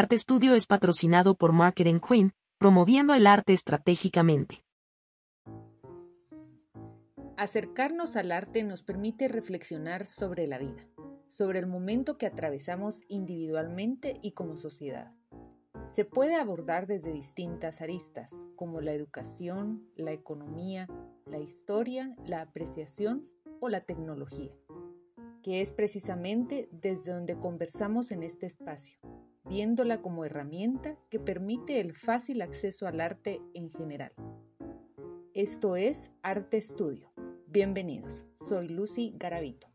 Arte Studio es patrocinado por Marketing Queen, promoviendo el arte estratégicamente. Acercarnos al arte nos permite reflexionar sobre la vida, sobre el momento que atravesamos individualmente y como sociedad. Se puede abordar desde distintas aristas, como la educación, la economía, la historia, la apreciación o la tecnología, que es precisamente desde donde conversamos en este espacio, viéndola como herramienta que permite el fácil acceso al arte en general. Esto es Arte Estudio. Bienvenidos, soy Lucy Garavito.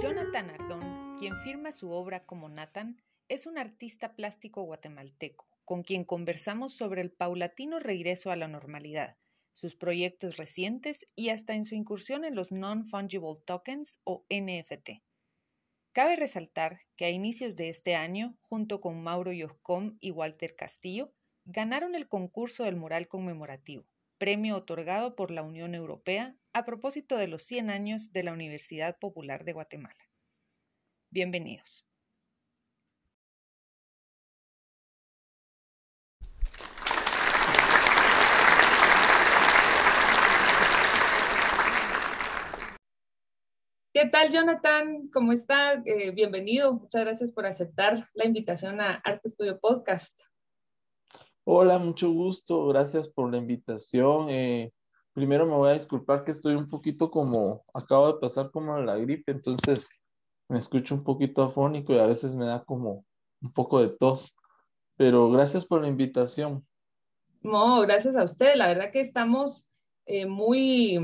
Jonathan Ardón, quien firma su obra como Nathan, es un artista plástico guatemalteco, con quien conversamos sobre el paulatino regreso a la normalidad, sus proyectos recientes y hasta en su incursión en los Non-Fungible Tokens o NFT. Cabe resaltar que a inicios de este año, junto con Mauro Yoscom y Walter Castillo, ganaron el concurso del mural conmemorativo, premio otorgado por la Unión Europea a propósito de los 100 años de la Universidad Popular de Guatemala. Bienvenidos. ¿Qué tal, Jonathan? ¿Cómo está? Eh, bienvenido. Muchas gracias por aceptar la invitación a Arte Studio Podcast. Hola, mucho gusto. Gracias por la invitación. Eh, primero me voy a disculpar que estoy un poquito como, acabo de pasar como la gripe, entonces me escucho un poquito afónico y a veces me da como un poco de tos. Pero gracias por la invitación. No, gracias a usted. La verdad que estamos eh, muy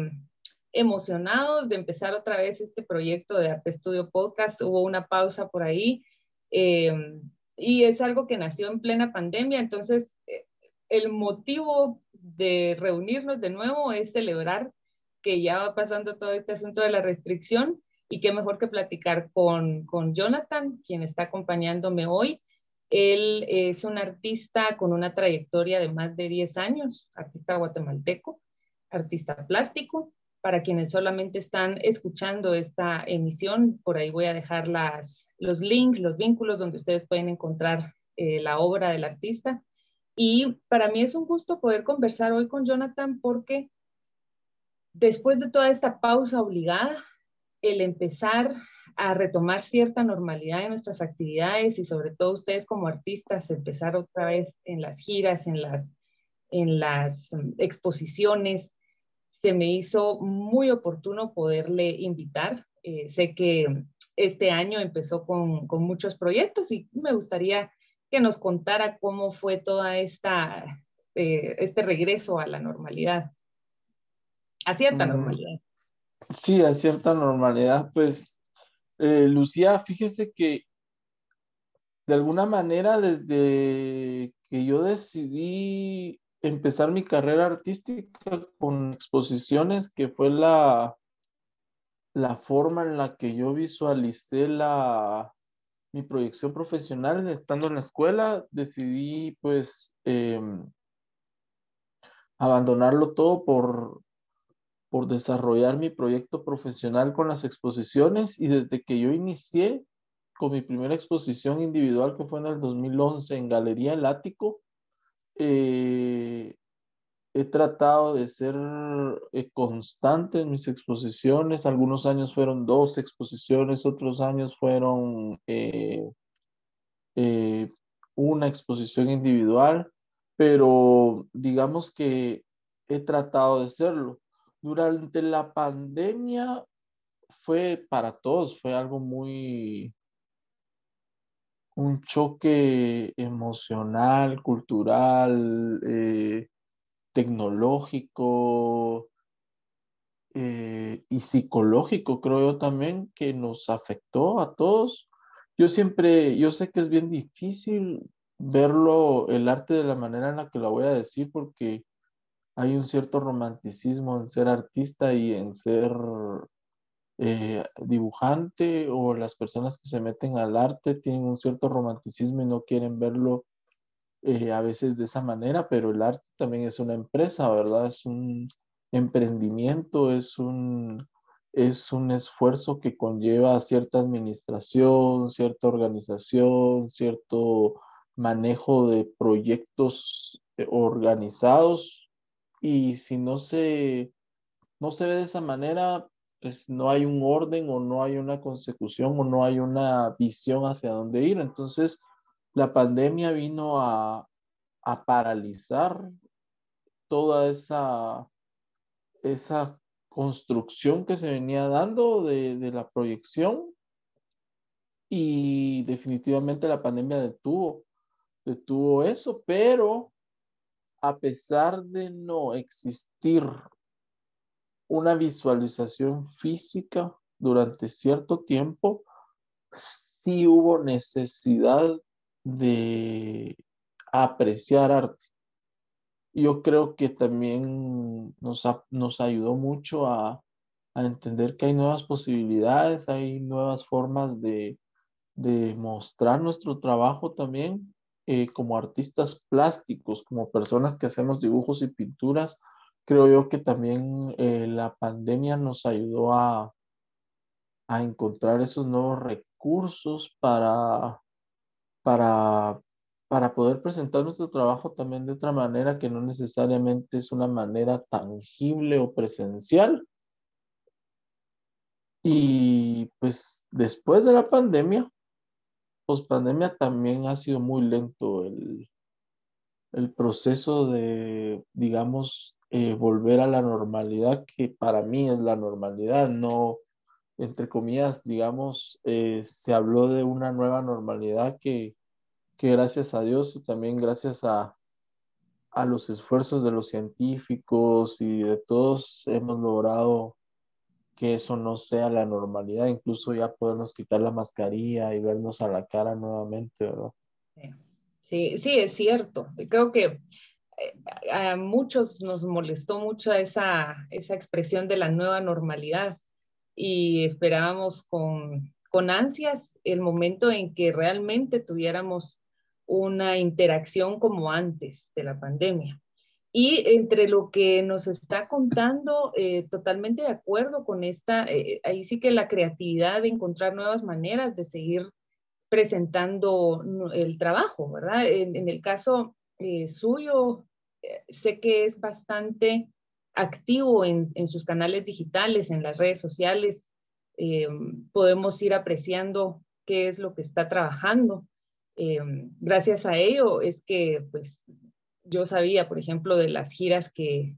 emocionados de empezar otra vez este proyecto de Arte Estudio Podcast. Hubo una pausa por ahí eh, y es algo que nació en plena pandemia, entonces eh, el motivo de reunirnos de nuevo es celebrar que ya va pasando todo este asunto de la restricción y qué mejor que platicar con, con Jonathan, quien está acompañándome hoy. Él es un artista con una trayectoria de más de 10 años, artista guatemalteco, artista plástico, para quienes solamente están escuchando esta emisión, por ahí voy a dejar las, los links, los vínculos donde ustedes pueden encontrar eh, la obra del artista. Y para mí es un gusto poder conversar hoy con Jonathan porque después de toda esta pausa obligada, el empezar a retomar cierta normalidad en nuestras actividades y sobre todo ustedes como artistas, empezar otra vez en las giras, en las, mm, exposiciones, se me hizo muy oportuno poderle invitar. Eh, sé que este año empezó con, con, muchos proyectos y me gustaría que nos contara cómo fue toda esta, eh, este regreso a la normalidad, a cierta mm, normalidad. Sí, a cierta normalidad. Pues, eh, Lucía, fíjese que de alguna manera desde que yo decidí empezar mi carrera artística con exposiciones, que fue la, la forma en la que yo visualicé la, mi proyección profesional estando en la escuela, decidí pues em, abandonarlo todo por, por desarrollar mi proyecto profesional con las exposiciones. Y desde que yo inicié con mi primera exposición individual que fue en el 2011 en Galería El Ático, eh, he tratado de ser eh, constante en mis exposiciones. Algunos años fueron dos exposiciones, otros años fueron eh, una exposición individual, pero digamos que he tratado de serlo. Durante la pandemia fue para todos, fue algo muy, un choque emocional, cultural, eh, tecnológico eh, y psicológico, creo yo también, que nos afectó a todos. Yo siempre, yo sé que es bien difícil verlo, el arte de la manera en la que lo voy a decir, porque hay un cierto romanticismo en ser artista y en ser eh, dibujante o las personas que se meten al arte tienen un cierto romanticismo y no quieren verlo eh, a veces de esa manera, pero el arte también es una empresa, ¿verdad? Es un emprendimiento, es un, es un esfuerzo que conlleva cierta administración, cierta organización, cierto manejo de proyectos eh, organizados y si no se, no se ve de esa manera, no hay un orden o no hay una consecución o no hay una visión hacia dónde ir. Entonces, la pandemia vino a, a paralizar toda esa, esa construcción que se venía dando de, de la proyección y definitivamente la pandemia detuvo, detuvo eso, pero a pesar de no existir una visualización física durante cierto tiempo, sí hubo necesidad de apreciar arte yo creo que también nos, nos ayudó mucho a, entender que hay nuevas posibilidades, hay nuevas formas de, mostrar nuestro trabajo también eh, como artistas plásticos, como personas que hacemos dibujos y pinturas. Creo yo que también eh, la pandemia nos ayudó a, a encontrar esos nuevos recursos para, para para poder presentar nuestro trabajo también de otra manera que no necesariamente es una manera tangible o presencial. Y pues después de la pandemia, post pandemia también ha sido muy lento el, el proceso de, digamos, eh, volver a la normalidad, que para mí es la normalidad, no, entre comillas, digamos, eh, se habló de una nueva normalidad que que gracias a Dios y también gracias a, a los esfuerzos de los científicos y de todos hemos logrado que eso no sea la normalidad, incluso ya podemos quitar la mascarilla y vernos a la cara nuevamente, ¿verdad? Sí, sí, es cierto. Creo que eh, a muchos nos molestó mucho esa, esa expresión de la nueva normalidad y esperábamos con, con ansias el momento en que realmente tuviéramos una interacción como antes de la pandemia. Y entre lo que nos está contando, eh, totalmente de acuerdo con esta, eh, ahí sí que la creatividad de encontrar nuevas maneras de seguir presentando el trabajo, ¿verdad? En, el caso eh, suyo, sé que es bastante activo en, sus canales digitales, en las redes sociales. podemos ir apreciando qué es lo que está trabajando. Eh, gracias a ello es que pues yo sabía, por ejemplo, de las giras que,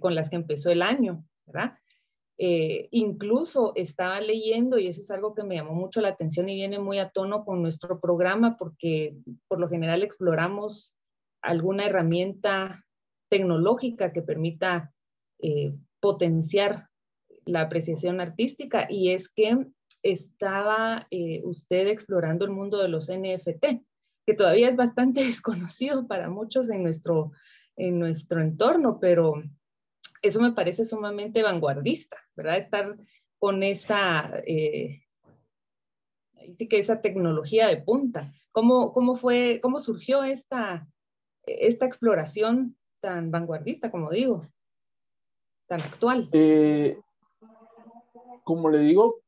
con las que empezó el año, ¿verdad? Eh, incluso estaba leyendo, y eso es algo que me llamó mucho la atención y viene muy a tono con nuestro programa, porque por lo general exploramos alguna herramienta tecnológica que permita eh, potenciar la apreciación artística, y es que estaba eh, usted explorando el mundo de los NFT, que todavía es bastante desconocido para muchos en nuestro, en nuestro entorno, pero eso me parece sumamente vanguardista, ¿verdad? Estar con esa, eh, que esa tecnología de punta. ¿Cómo, cómo fue, cómo surgió esta, esta exploración tan vanguardista, como digo, tan actual? Eh, como le digo,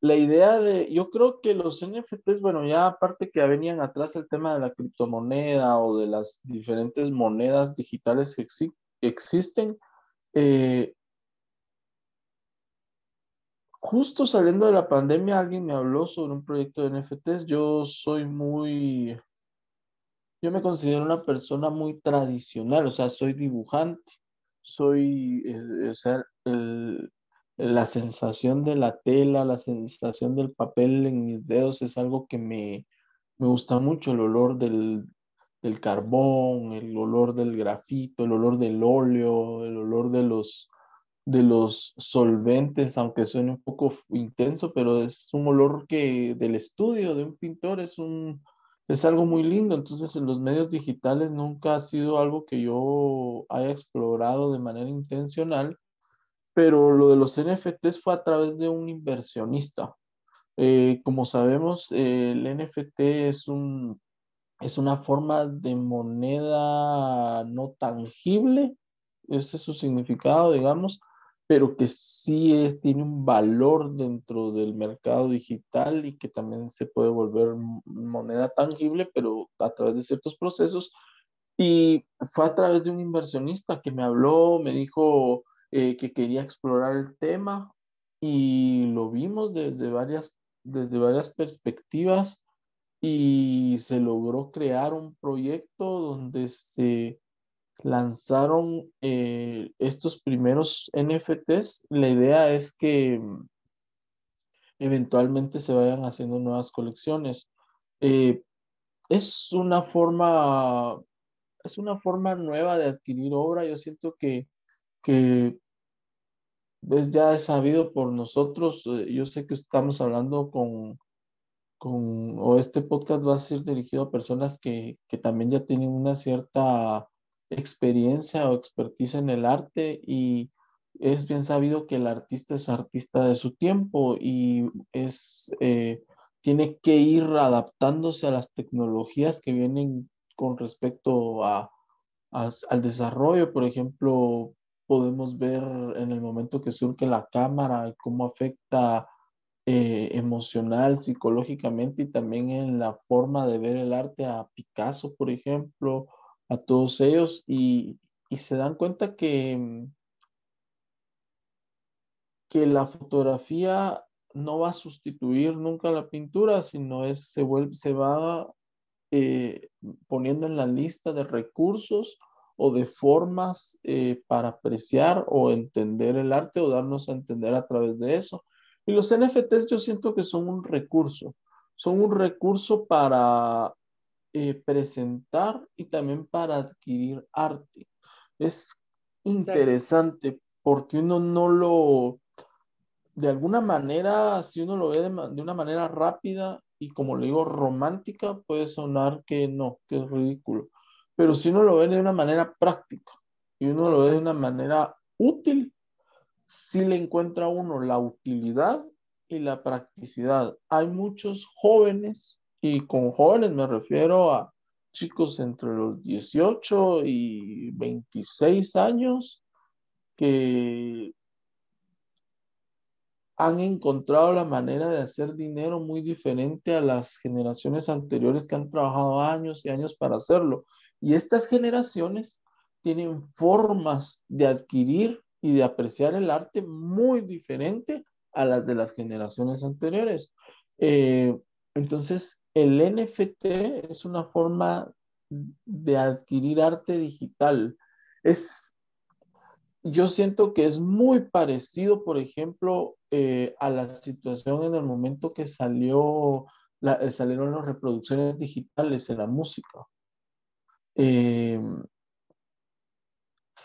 la idea de, yo creo que los NFTs, bueno, ya aparte que venían atrás el tema de la criptomoneda o de las diferentes monedas digitales que existen, eh, justo saliendo de la pandemia alguien me habló sobre un proyecto de NFTs. Yo soy muy, yo me considero una persona muy tradicional, o sea, soy dibujante, soy, eh, o sea, la sensación de la tela, la sensación del papel en mis dedos es algo que me, gusta mucho, el olor del, carbón, el olor del grafito, el olor del óleo, el olor de los, de los solventes, aunque suene un poco intenso, pero es un olor que del estudio de un pintor es un es algo muy lindo. Entonces, en los medios digitales nunca ha sido algo que yo haya explorado de manera intencional, pero lo de los NFTs fue a través de un inversionista. Eh, como sabemos, el NFT es, un, es una forma de moneda no tangible, ese es su significado, digamos, pero que sí tiene un valor dentro del mercado digital y que también se puede volver moneda tangible, pero a través de ciertos procesos. Y fue a través de un inversionista que me habló, me dijo eh, que quería explorar el tema y lo vimos desde varias, desde varias perspectivas y se logró crear un proyecto donde se lanzaron eh, estos primeros NFTs. La idea es que mm, eventualmente se vayan haciendo nuevas colecciones. Eh, es una forma, es una forma nueva de adquirir obra. Yo siento que, que es ya sabido por nosotros. Eh, yo sé que estamos hablando con, con, o este podcast va a ser dirigido a personas que, que también ya tienen una cierta experiencia o expertise en el arte y es bien sabido que el artista es artista de su tiempo y es, eh, tiene que ir adaptándose a las tecnologías que vienen con respecto a, al desarrollo. Por ejemplo, podemos ver en el momento que surge la cámara y cómo afecta eh, emocional, psicológicamente y también en la forma de ver el arte a Picasso, por ejemplo, a todos ellos y, se dan cuenta que, mm, que la fotografía no va a sustituir nunca la pintura, sino es, se, vuelve, se va eh, poniendo en la lista de recursos o de formas eh, para apreciar o entender el arte o darnos a entender a través de eso. Y los NFTs yo siento que son un recurso, son un recurso para eh, presentar y también para adquirir arte. Es interesante porque uno no lo, de alguna manera, si uno lo ve de, de, una manera rápida y como le digo, romántica, puede sonar que no, que es ridículo. Pero si uno lo ve de una manera práctica y uno lo ve de una manera útil, sí le encuentra uno la utilidad y la practicidad. Hay muchos jóvenes y con jóvenes me refiero a chicos entre los 18 y 26 años que han encontrado la manera de hacer dinero muy diferente a las generaciones anteriores que han trabajado años y años para hacerlo. Y estas generaciones tienen formas de adquirir y de apreciar el arte muy diferente a las de las generaciones anteriores. Eh, entonces, el NFT es una forma de adquirir arte digital. Es, yo siento que es muy parecido, por ejemplo, eh, a la situación en el momento que salió, salieron las reproducciones digitales en la música. Eh,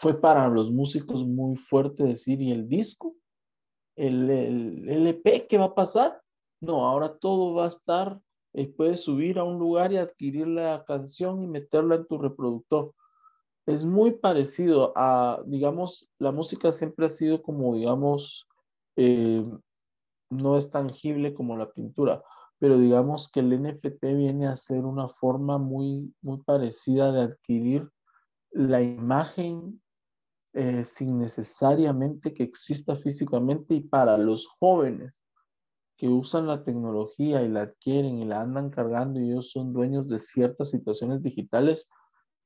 fue para los músicos muy fuerte decir, ¿y el disco? ¿El, el LP qué va a pasar? No, ahora todo va a estar eh, puedes subir a un lugar y adquirir la canción y meterla en tu reproductor. Es muy parecido a, digamos, la música siempre ha sido como, digamos, eh, no es tangible como la pintura, pero digamos que el NFT viene a ser una forma muy, muy parecida de adquirir la imagen eh, sin necesariamente que exista físicamente y para los jóvenes que usan la tecnología y la adquieren y la andan cargando y ellos son dueños de ciertas situaciones digitales,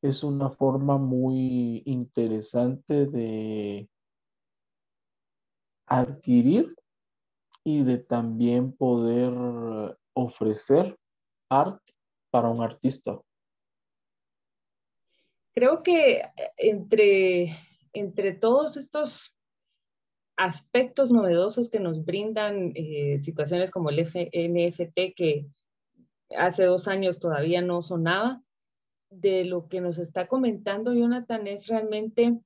es una forma muy interesante de adquirir y de también poder ofrecer arte para un artista. Creo que entre, entre todos estos aspectos novedosos que nos brindan eh, situaciones como el NFT que hace dos años todavía no sonaba. De lo que nos está comentando Jonathan es realmente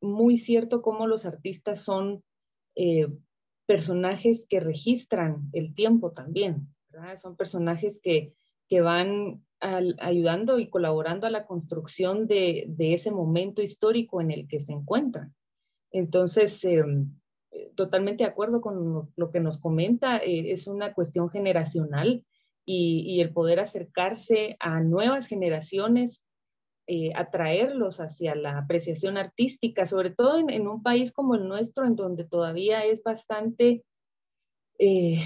muy cierto cómo los artistas son eh, personajes que registran el tiempo también. Son personajes que, que van ayudando y colaborando a la construcción de, de, ese momento histórico en el que se encuentran. Entonces, em, eh, totalmente de acuerdo con lo, que nos comenta, eh, es una cuestión generacional y, el poder acercarse a nuevas generaciones eh, atraerlos hacia la apreciación artística, sobre todo en, un país como el nuestro, en donde todavía es bastante eh,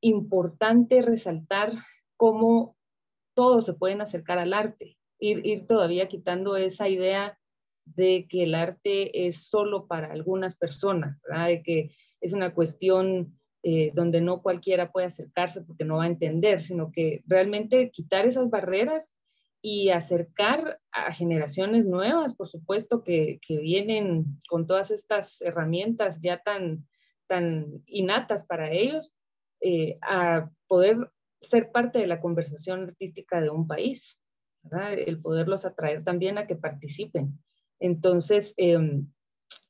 importante resaltar cómo todos se pueden acercar al arte, ir, ir todavía quitando esa idea de que el arte es solo para algunas personas, de que es una cuestión eh, donde no cualquiera puede acercarse porque no va a entender, sino que realmente quitar esas barreras y acercar a generaciones nuevas, por supuesto, que, que vienen con todas estas herramientas ya tan, tan innatas para ellos, eh, a poder ser parte de la conversación artística de un país, el poderlos atraer también a que participen. Entonces, em,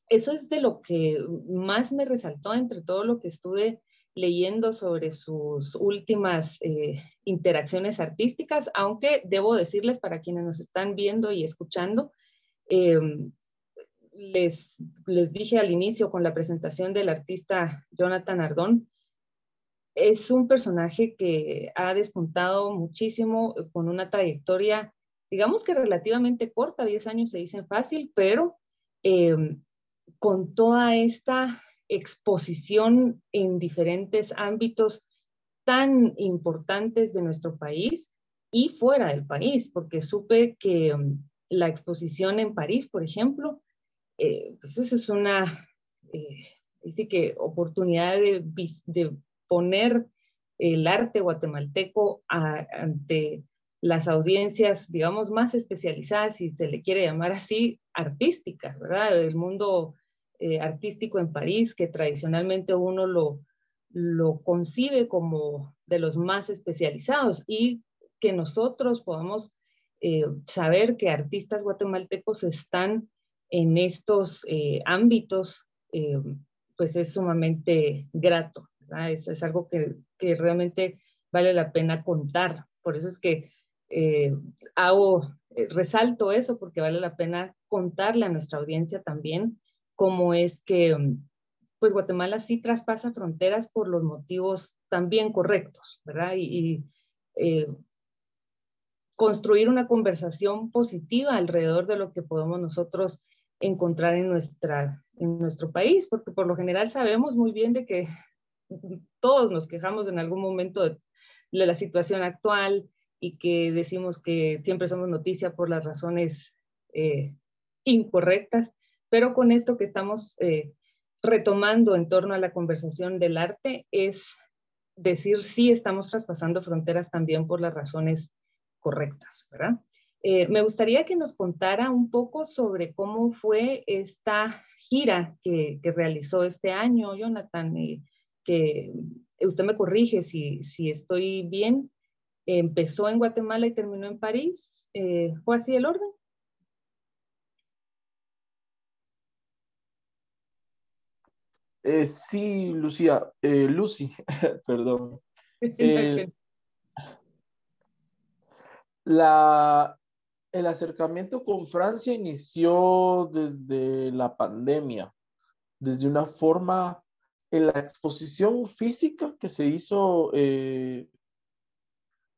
eso es de lo que más me resaltó entre todo lo que estuve leyendo sobre sus últimas eh, interacciones artísticas, aunque debo decirles para quienes nos están viendo y escuchando, em, les, les dije al inicio con la presentación del artista Jonathan Ardón, es un personaje que ha despuntado muchísimo con una trayectoria, digamos que relativamente corta, 10 años se dicen fácil, pero em, con toda esta exposición en diferentes ámbitos tan importantes de nuestro país y fuera del país, porque supe que um, la exposición en París, por ejemplo, eh, pues esa es una eh, que oportunidad de, poner el arte guatemalteco ante las audiencias, digamos, más especializadas, si se le quiere llamar así, artísticas, ¿verdad? El mundo eh, artístico en París, que tradicionalmente uno lo, lo concibe como de los más especializados y que nosotros podamos eh, saber que artistas guatemaltecos están en estos eh, ámbitos, pues es sumamente grato. Es, algo que, realmente vale la pena contar. Por eso es que hago, resalto eso, porque vale la pena contarle a nuestra audiencia también cómo es que mm, pues Guatemala sí traspasa fronteras por los motivos también correctos, ¿verdad? Y, eh, construir una conversación positiva alrededor de lo que podemos nosotros encontrar en, nuestra, en nuestro país, porque por lo general sabemos muy bien de que todos nos quejamos en algún momento de, la situación actual y que decimos que siempre somos noticia por las razones eh, incorrectas, pero con esto que estamos eh, retomando en torno a la conversación del arte es decir si estamos traspasando fronteras también por las razones correctas, ¿verdad? Eh, me gustaría que nos contara un poco sobre cómo fue esta gira que, realizó este año, Jonathan, que usted me corrige si, si estoy bien, empezó en Guatemala y terminó en París. ¿Fue así el orden? Eh, sí, Lucía, eh, Lucy, perdón. La, el acercamiento con Francia inició desde la pandemia, desde una forma, en la exposición física que se hizo eh,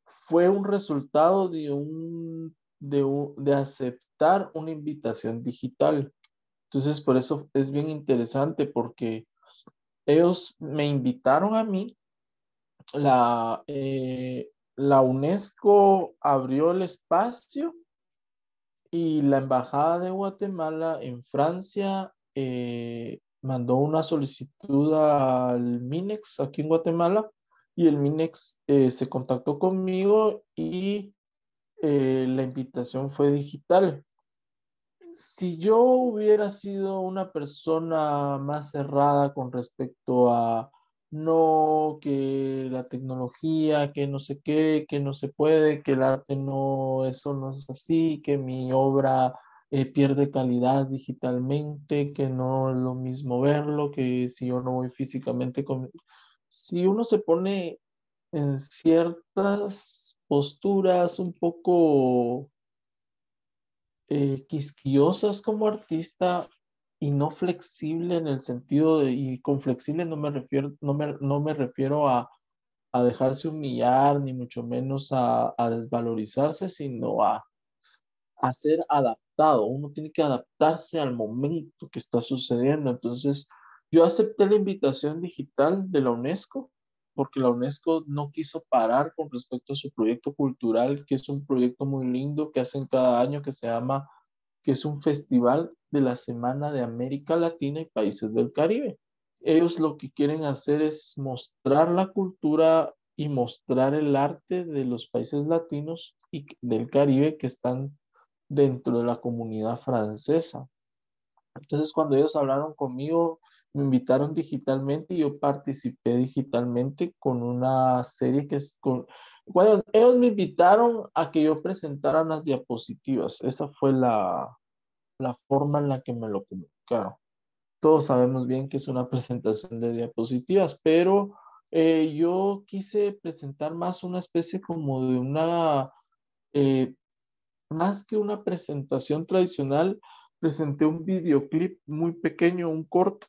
fue un resultado de, un, de, aceptar una invitación digital. Entonces, por eso es bien interesante porque ellos me invitaron a mí, la, eh, la UNESCO abrió el espacio y la Embajada de Guatemala en Francia eh, mandó una solicitud al MINEX aquí en Guatemala y el MINEX eh, se contactó conmigo y la invitación fue digital. Si yo hubiera sido una persona más cerrada con respecto a no, que la tecnología, que no sé qué, que no se puede, que el arte no, eso no es así, que mi obra eh, pierde calidad digitalmente, que no es lo mismo verlo, que si yo no voy físicamente con... Si uno se pone en ciertas posturas un poco eh, quisquiosas como artista y no flexible en el sentido de, y con flexible no me refiero, no me, no me refiero a, a dejarse humillar, ni mucho menos a, a desvalorizarse, sino a, a ser uno tiene que adaptarse al momento que está sucediendo. Entonces, yo acepté la invitación digital de la UNESCO porque la UNESCO no quiso parar con respecto a su proyecto cultural, que es un proyecto muy lindo que hacen cada año que se llama, que es un festival de la Semana de América Latina y Países del Caribe. Ellos lo que quieren hacer es mostrar la cultura y mostrar el arte de los países latinos y del Caribe que están dentro de la comunidad francesa. Entonces, cuando ellos hablaron conmigo, me invitaron digitalmente y yo participé digitalmente con una serie que es con... Bueno, ellos me invitaron a que yo presentara las diapositivas. Esa fue la, la forma en la que me lo comunicaron. Todos sabemos bien que es una presentación de diapositivas, pero eh, yo quise presentar más una especie como de una, eh, más que una presentación tradicional, presenté un videoclip muy pequeño, un corto,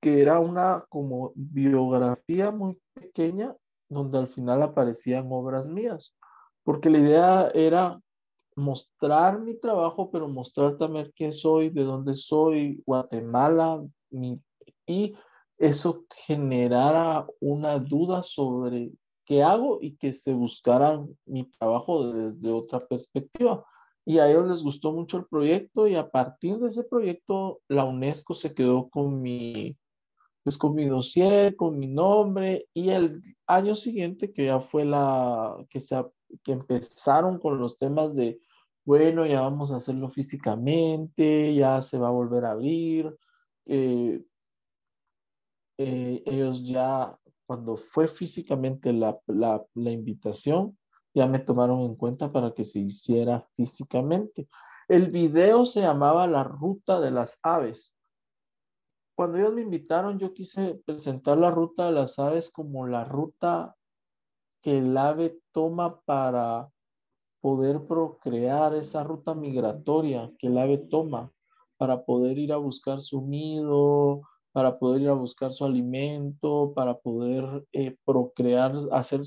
que era una como biografía muy pequeña donde al final aparecían obras mías, porque la idea era mostrar mi trabajo, pero mostrar también quién soy, de dónde soy, Guatemala, y eso generara una duda sobre qué hago y que se buscara mi trabajo desde otra perspectiva. Y a ellos les gustó mucho el proyecto y a partir de ese proyecto la UNESCO se quedó con mi, pues con mi dossier, con mi nombre y el año siguiente que ya fue la, que, se, que empezaron con los temas de, bueno, ya vamos a hacerlo físicamente, ya se va a volver a abrir. Eh, eh, ellos ya, cuando fue físicamente la, la, invitación, ya me tomaron en cuenta para que se hiciera físicamente. El video se llamaba La Ruta de las Aves. Cuando ellos me invitaron, yo quise presentar la ruta de las aves como la ruta que el ave toma para poder procrear, esa ruta migratoria que el ave toma para poder ir a buscar su nido, para poder ir a buscar su alimento, para poder eh, procrear, hacer,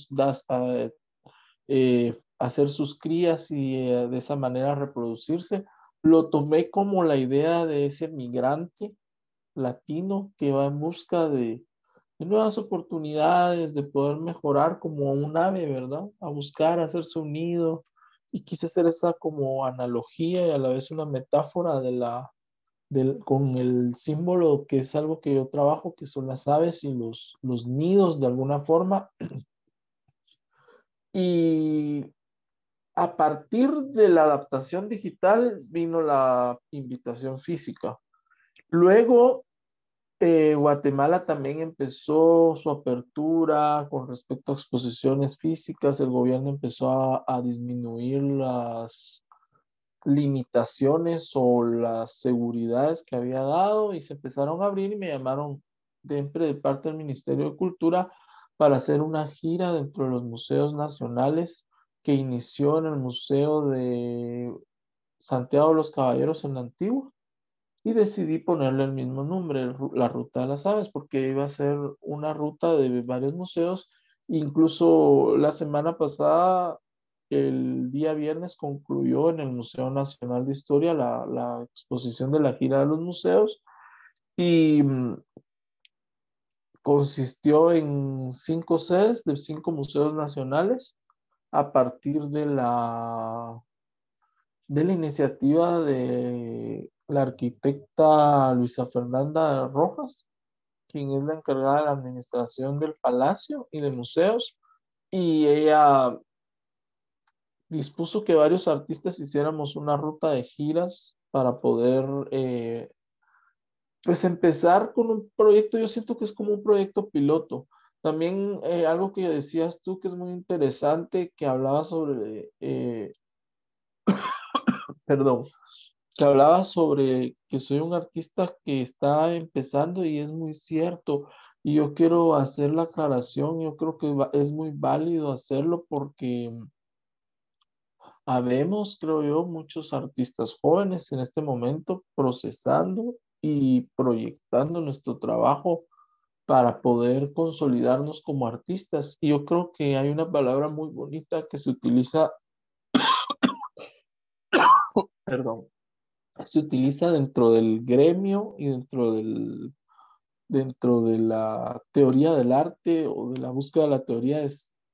eh, hacer sus crías y eh, de esa manera reproducirse. Lo tomé como la idea de ese migrante latino que va en busca de, nuevas oportunidades, de poder mejorar como un ave, ¿verdad? A buscar hacerse un nido. Y quise hacer esa como analogía y a la vez una metáfora de la, con el símbolo que es algo que yo trabajo, que son las aves y los, los nidos de alguna forma. Y a partir de la adaptación digital vino la invitación física. Luego eh, Guatemala también empezó su apertura con respecto a exposiciones físicas. El gobierno empezó a, disminuir las limitaciones o las seguridades que había dado y se empezaron a abrir y me llamaron siempre de parte del Ministerio de Cultura para hacer una gira dentro de los museos nacionales que inició en el Museo de Santiago de los Caballeros en la Antigua y decidí ponerle el mismo nombre, la Ruta de las Aves, porque iba a ser una ruta de varios museos. Incluso la semana pasada, el día viernes, concluyó en el Museo Nacional de Historia la, la exposición de la gira de los museos y mm, consistió en cinco sedes de cinco museos nacionales a partir de la de la iniciativa de la arquitecta Luisa Fernanda Rojas, quien es la encargada de la administración del palacio y de museos, y ella dispuso que varios artistas hiciéramos una ruta de giras para poder eh, pues empezar con un proyecto, yo siento que es como un proyecto piloto. También eh, algo que decías tú que es muy interesante, que hablaba sobre, eh, perdón, que hablaba sobre que soy un artista que está empezando y es muy cierto. Y yo quiero hacer la aclaración, yo creo que es muy válido hacerlo porque habemos, creo yo, muchos artistas jóvenes en este momento procesando y proyectando nuestro trabajo para poder consolidarnos como artistas. Y yo creo que hay una palabra muy bonita que se utiliza perdón, se utiliza dentro del gremio y dentro del dentro de la teoría del arte o de la búsqueda de la teoría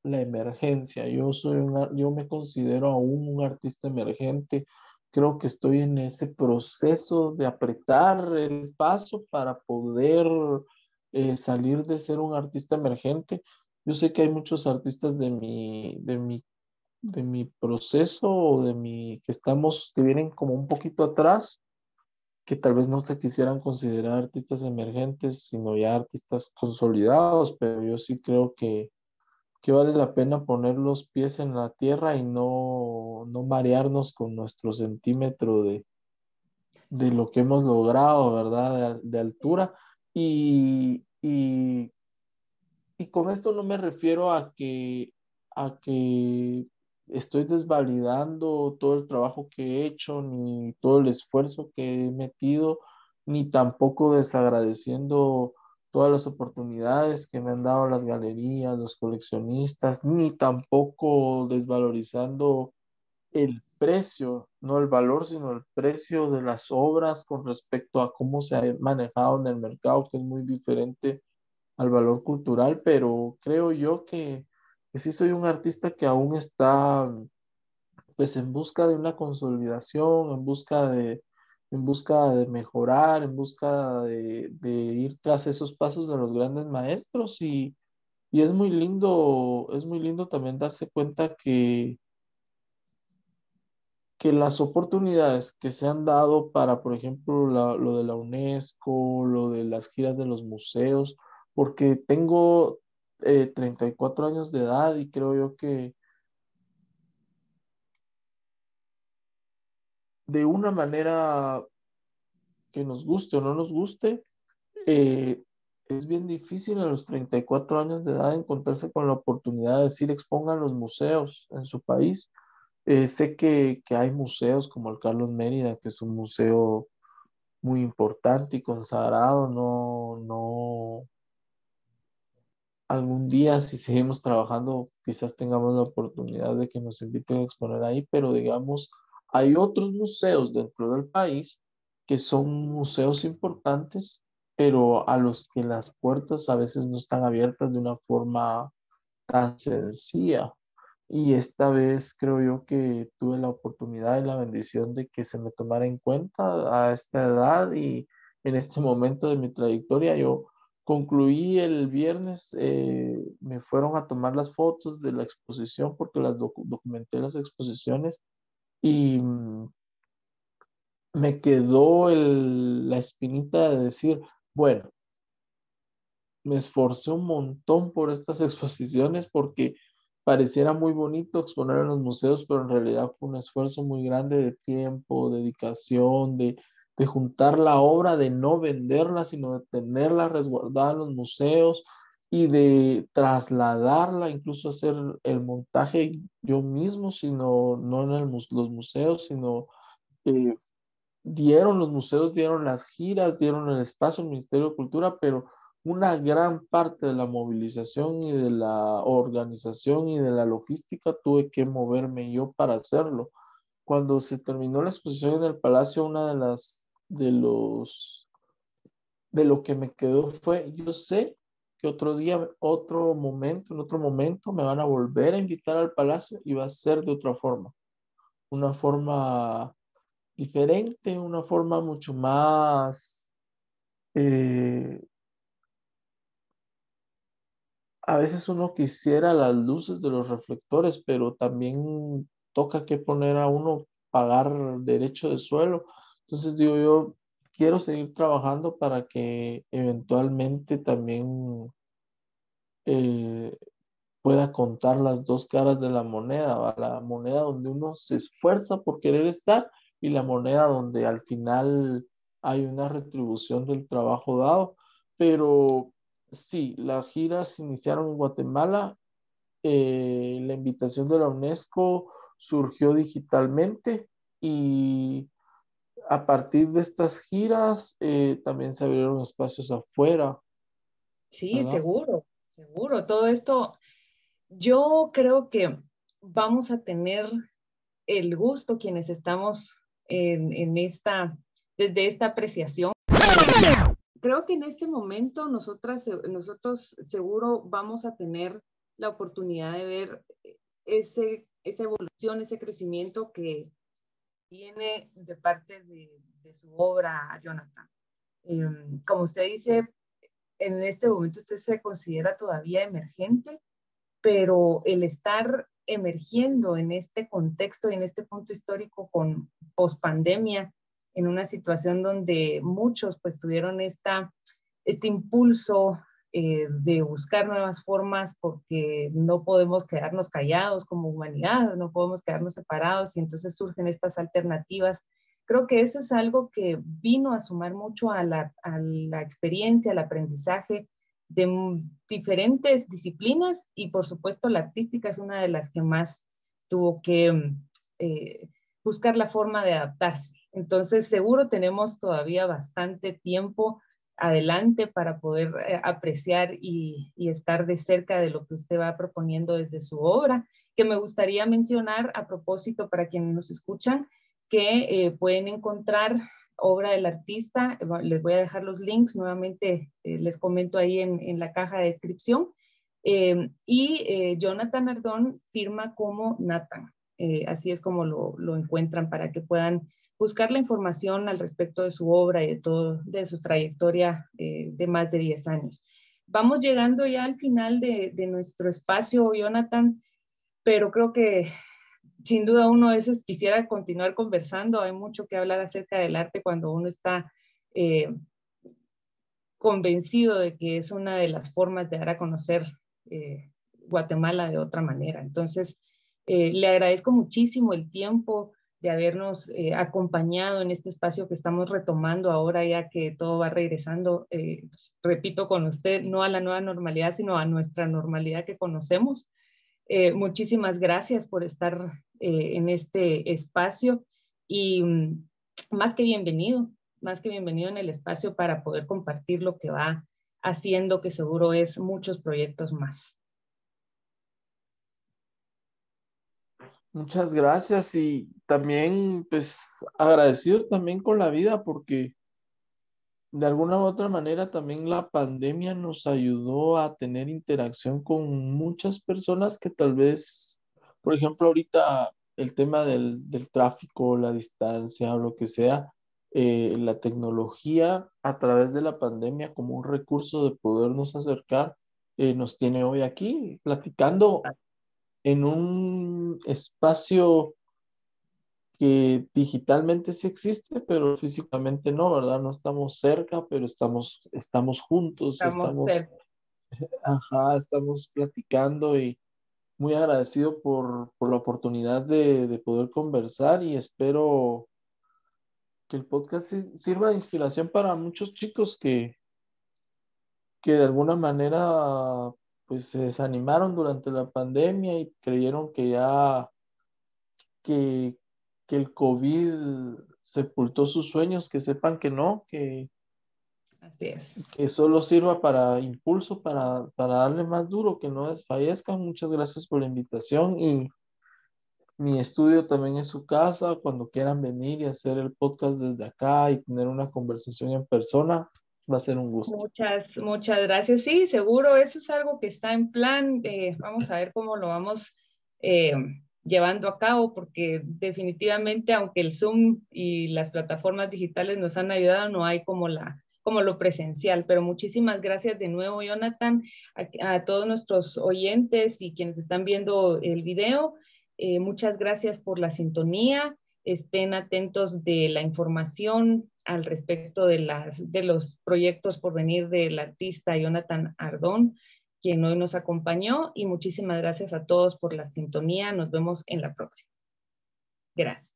la emergencia. Yo soy yo me considero aún un artista emergente. Creo que estoy en ese proceso de apretar el paso para poder eh, salir de ser un artista emergente. Yo sé que hay muchos artistas de mi, de mi, de mi proceso o de mi, que estamos, que vienen como un poquito atrás, que tal vez no se quisieran considerar artistas emergentes, sino ya artistas consolidados, pero yo sí creo que, que vale la pena poner los pies en la tierra y no, no marearnos con nuestro centímetro de, de lo que hemos logrado, ¿verdad? De, altura. Y, y, y, con esto no me refiero a que, a que estoy desvalidando todo el trabajo que he hecho, ni todo el esfuerzo que he metido, ni tampoco desagradeciendo todas las oportunidades que me han dado las galerías, los coleccionistas, ni tampoco desvalorizando el precio, no el valor, sino el precio de las obras con respecto a cómo se ha manejado en el mercado, que es muy diferente al valor cultural, pero creo yo que que sí soy un artista que aún está pues en busca de una consolidación, en busca de, en busca de mejorar, en busca de, ir tras esos pasos de los grandes maestros y, es muy lindo, es muy lindo también darse cuenta que, que las oportunidades que se han dado para, por ejemplo, lo de la UNESCO, lo de las giras de los museos, porque tengo, 34 eh, años de edad y creo yo que de una manera que nos guste o no nos guste, eh, es bien difícil a los 34 años de edad encontrarse con la oportunidad de decir expongan los museos en su país. Eh, sé que, que, hay museos como el Carlos Mérida, que es un museo muy importante y consagrado, no, no, algún día, si seguimos trabajando, quizás tengamos la oportunidad de que nos inviten a exponer ahí, pero digamos, hay otros museos dentro del país que son museos importantes, pero a los que las puertas a veces no están abiertas de una forma tan sencilla. Y esta vez creo yo que tuve la oportunidad y la bendición de que se me tomara en cuenta a esta edad y en este momento de mi trayectoria. Yo Concluí el viernes, eh, me fueron a tomar las fotos de la exposición porque las documenté las exposiciones y me quedó la espinita de decir, bueno, me esforcé un montón por estas exposiciones porque pareciera muy bonito exponer en los museos, pero en realidad fue un esfuerzo muy grande de tiempo, dedicación, de de juntar la obra, de no venderla, sino de tenerla resguardada en los museos y de trasladarla, incluso hacer el montaje yo mismo, sino no en los museos, sino eh, dieron los museos, dieron las giras, dieron el espacio al Ministerio de Cultura, pero una gran parte de la movilización y de la organización y de la logística tuve que moverme yo para hacerlo. Cuando se terminó la exposición en el Palacio, una de las de los de lo que me quedó fue, yo sé otro día, otro momento, en otro momento me van a volver a invitar al palacio y va a ser de otra forma, una forma diferente, una forma mucho más eh, a veces uno quisiera las luces de los reflectores, pero también toca que poner a uno pagar derecho de suelo. Entonces digo yo, quiero seguir trabajando para que eventualmente también eh, pueda contar las dos caras de la moneda, la moneda donde uno se esfuerza por querer estar y la moneda donde al final hay una retribución del trabajo dado. Pero sí, las giras iniciaron en Guatemala, eh, la invitación de la UNESCO surgió digitalmente y a partir de estas giras eh, también se abrieron espacios afuera. Sí, seguro, seguro. Todo esto, yo creo que vamos a tener el gusto quienes estamos en, esta, desde esta apreciación. Creo que en este momento nosotras, nosotros seguro vamos a tener la oportunidad de ver ese, esa evolución, ese crecimiento que viene de parte de, su obra, Jonathan. Em, como usted dice, en este momento usted se considera todavía emergente, pero el estar emergiendo en este contexto y en este punto histórico con pospandemia, en una situación donde muchos pues tuvieron esta, este impulso eh, de buscar nuevas formas porque no podemos quedarnos callados como humanidad, no podemos quedarnos separados y entonces surgen estas alternativas Creo que eso es algo que vino a sumar mucho a la, experiencia, al aprendizaje de diferentes disciplinas y por supuesto la artística es una de las que más tuvo que eh, buscar la forma de adaptarse. Entonces seguro tenemos todavía bastante tiempo adelante para poder eh, apreciar y, estar de cerca de lo que usted va proponiendo desde su obra, que me gustaría mencionar a propósito para quienes nos escuchan, que eh, pueden encontrar obra del artista. Les voy a dejar los links, nuevamente eh, les comento ahí en, la caja de descripción. Y Jonathan Ardón firma como Nathan. así es como lo, encuentran para que puedan buscar la información al respecto de su obra y de todo, de su trayectoria de más de 10 años. Vamos llegando ya al final de, nuestro espacio, Jonathan, pero creo que sin duda uno a veces quisiera continuar conversando, hay mucho que hablar acerca del arte cuando uno está eh, convencido de que es una de las formas de dar a conocer eh, Guatemala de otra manera. Entonces, eh, le agradezco muchísimo el tiempo de habernos acompañado en este espacio que estamos retomando ahora ya que todo va regresando, repito con usted, no a la nueva normalidad, sino a nuestra normalidad que conocemos. muchísimas gracias por estar eh, en este espacio y mm, más que bienvenido, más que bienvenido en el espacio para poder compartir lo que va haciendo, que seguro es muchos proyectos más. Muchas gracias y también pues agradecido también con la vida porque de alguna u otra manera también la pandemia nos ayudó a tener interacción con muchas personas que tal vez por ejemplo, ahorita el tema del, tráfico, la distancia o lo que sea, eh, la tecnología a través de la pandemia como un recurso de podernos acercar, eh, nos tiene hoy aquí platicando en un espacio que digitalmente sí existe, pero físicamente no, ¿verdad? No estamos cerca, pero estamos, estamos juntos, estamos, ajá, estamos platicando y, muy agradecido por, la oportunidad de, poder conversar y espero que el podcast sirva de inspiración para muchos chicos que, que de alguna manera pues se desanimaron durante la pandemia y creyeron que ya que, que el COVID sepultó sus sueños, que sepan que no, que, Así es. Que solo sirva para impulso, para, darle más duro, que no desfallezcan. Muchas gracias por la invitación y mi estudio también es su casa. Cuando quieran venir y hacer el podcast desde acá y tener una conversación en persona, va a ser un gusto. Muchas, muchas gracias. Sí, seguro, eso es algo que está en plan. Eh, vamos a ver cómo lo vamos eh, llevando a cabo, porque definitivamente, aunque el Zoom y las plataformas digitales nos han ayudado, no hay como la como lo presencial. Pero muchísimas gracias de nuevo, Jonathan, a, todos nuestros oyentes y quienes están viendo el video. Eh, muchas gracias por la sintonía. Estén atentos de la información al respecto de, las, de los proyectos por venir del artista Jonathan Ardón, quien hoy nos acompañó. Y muchísimas gracias a todos por la sintonía. Nos vemos en la próxima. Gracias.